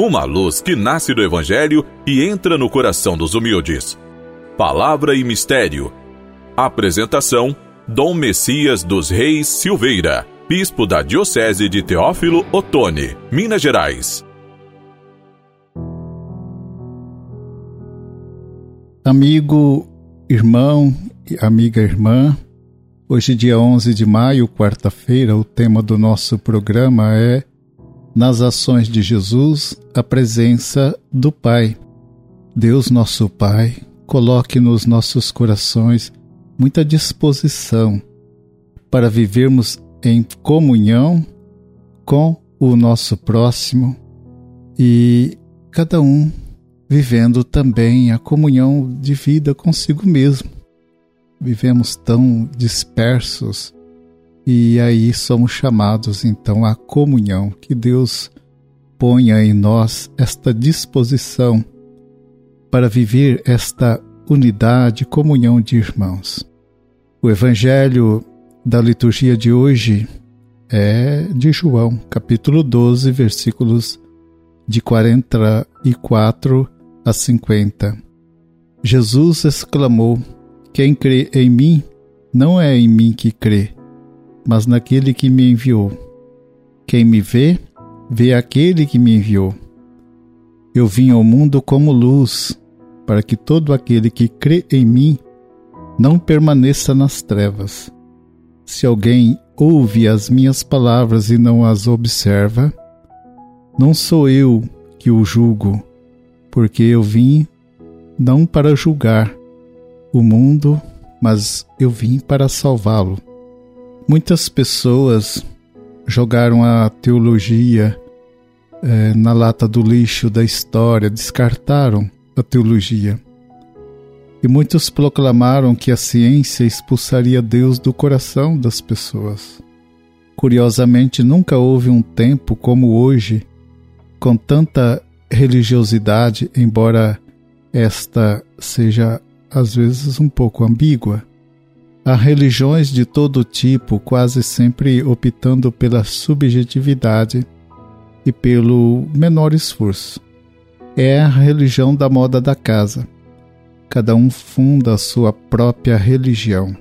uma luz que nasce do Evangelho e entra no coração dos humildes. Palavra e Mistério. Apresentação: Dom Messias dos Reis Silveira, Bispo da Diocese de Teófilo Otoni, Minas Gerais. Amigo, irmão e amiga irmã, hoje, dia 11 de maio, quarta-feira, o tema do nosso programa é nas ações de Jesus a presença do Pai. Deus, nosso Pai, coloque nos nossos corações muita disposição para vivermos em comunhão com o nosso próximo e cada um vivendo também a comunhão de vida consigo mesmo. Vivemos tão dispersos e aí somos chamados então à comunhão, que Deus ponha em nós esta disposição para viver esta unidade, comunhão de irmãos. O evangelho da liturgia de hoje é de João, capítulo 12, versículos de 44 a 50. Jesus exclamou: Quem crê em mim, não é em mim que crê, mas naquele que me enviou. Quem me vê, vê aquele que me enviou. Eu vim ao mundo como luz, para que todo aquele que crê em mim não permaneça nas trevas. Se alguém ouve as minhas palavras e não as observa, não sou eu que o julgo, porque eu vim não para julgar o mundo, mas eu vim para salvá-lo. Muitas pessoas jogaram a teologia é, na lata do lixo da história, descartaram a teologia. E muitos proclamaram que a ciência expulsaria Deus do coração das pessoas. Curiosamente, nunca houve um tempo como hoje, com tanta religiosidade, embora esta seja às vezes um pouco ambígua Há religiões de todo tipo, quase sempre optando pela subjetividade e pelo menor esforço. É a religião da moda da casa. Cada um funda a sua própria religião.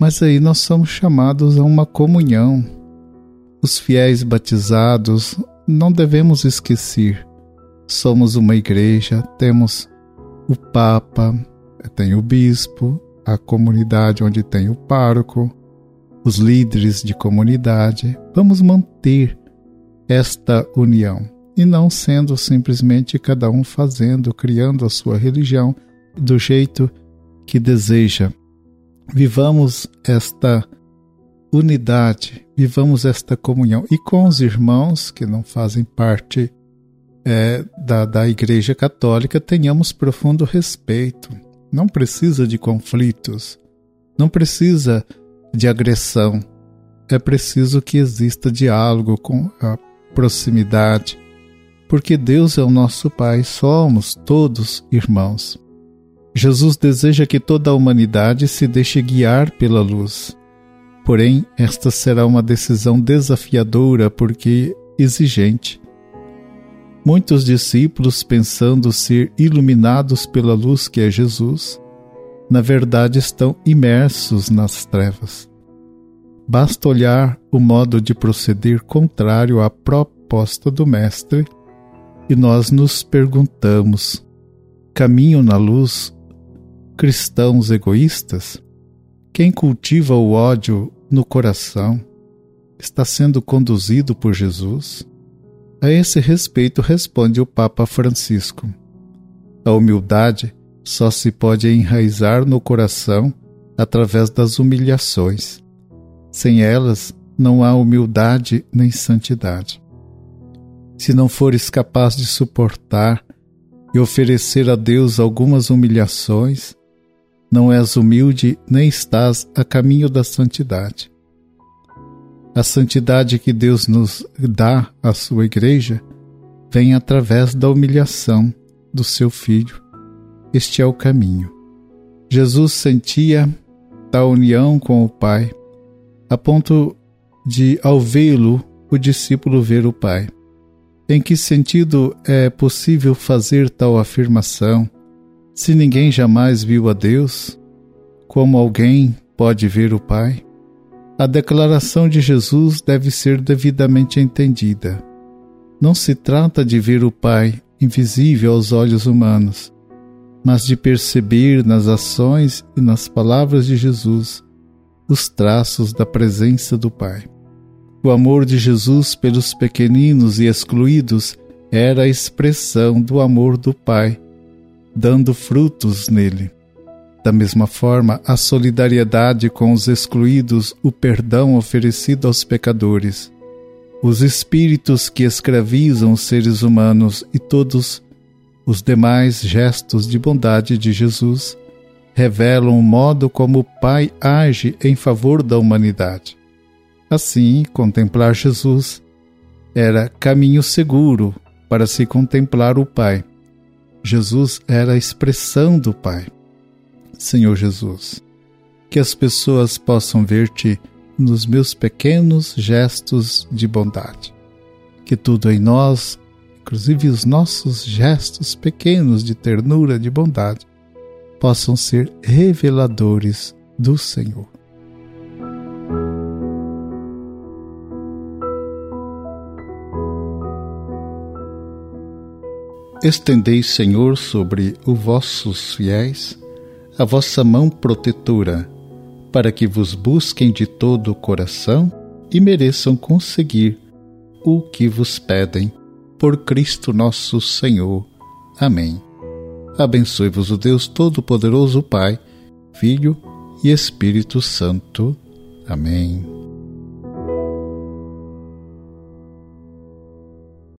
Mas aí nós somos chamados a uma comunhão. Os fiéis batizados não devemos esquecer. Somos uma igreja, temos o Papa, tem o Bispo, a comunidade onde tem o pároco, os líderes de comunidade. Vamos manter esta união e não sendo simplesmente cada um fazendo, criando a sua religião do jeito que deseja. Vivamos esta unidade, vivamos esta comunhão e com os irmãos que não fazem parte é, da, da Igreja Católica tenhamos profundo respeito não precisa de conflitos, não precisa de agressão. É preciso que exista diálogo com a proximidade, porque Deus é o nosso Pai, somos todos irmãos. Jesus deseja que toda a humanidade se deixe guiar pela luz. Porém, esta será uma decisão desafiadora porque exigente. Muitos discípulos, pensando ser iluminados pela luz que é Jesus, na verdade estão imersos nas trevas. Basta olhar o modo de proceder contrário à proposta do Mestre e nós nos perguntamos: caminho na luz cristãos egoístas? Quem cultiva o ódio no coração está sendo conduzido por Jesus? A esse respeito responde o Papa Francisco: A humildade só se pode enraizar no coração através das humilhações. Sem elas, não há humildade nem santidade. Se não fores capaz de suportar e oferecer a Deus algumas humilhações, não és humilde nem estás a caminho da santidade. A santidade que Deus nos dá à sua igreja vem através da humilhação do seu filho. Este é o caminho. Jesus sentia a união com o Pai, a ponto de, ao vê-lo, o discípulo ver o Pai. Em que sentido é possível fazer tal afirmação se ninguém jamais viu a Deus? Como alguém pode ver o Pai? A declaração de Jesus deve ser devidamente entendida. Não se trata de ver o Pai invisível aos olhos humanos, mas de perceber nas ações e nas palavras de Jesus os traços da presença do Pai. O amor de Jesus pelos pequeninos e excluídos era a expressão do amor do Pai, dando frutos nele. Da mesma forma, a solidariedade com os excluídos, o perdão oferecido aos pecadores, os espíritos que escravizam os seres humanos e todos os demais gestos de bondade de Jesus revelam o modo como o Pai age em favor da humanidade. Assim, contemplar Jesus era caminho seguro para se contemplar o Pai. Jesus era a expressão do Pai. Senhor Jesus, que as pessoas possam ver-te nos meus pequenos gestos de bondade. Que tudo em nós, inclusive os nossos gestos pequenos de ternura, de bondade, possam ser reveladores do Senhor. Estendei, Senhor, sobre os vossos fiéis a vossa mão protetora, para que vos busquem de todo o coração e mereçam conseguir o que vos pedem. Por Cristo nosso Senhor. Amém. Abençoe-vos o Deus Todo-Poderoso, Pai, Filho e Espírito Santo. Amém.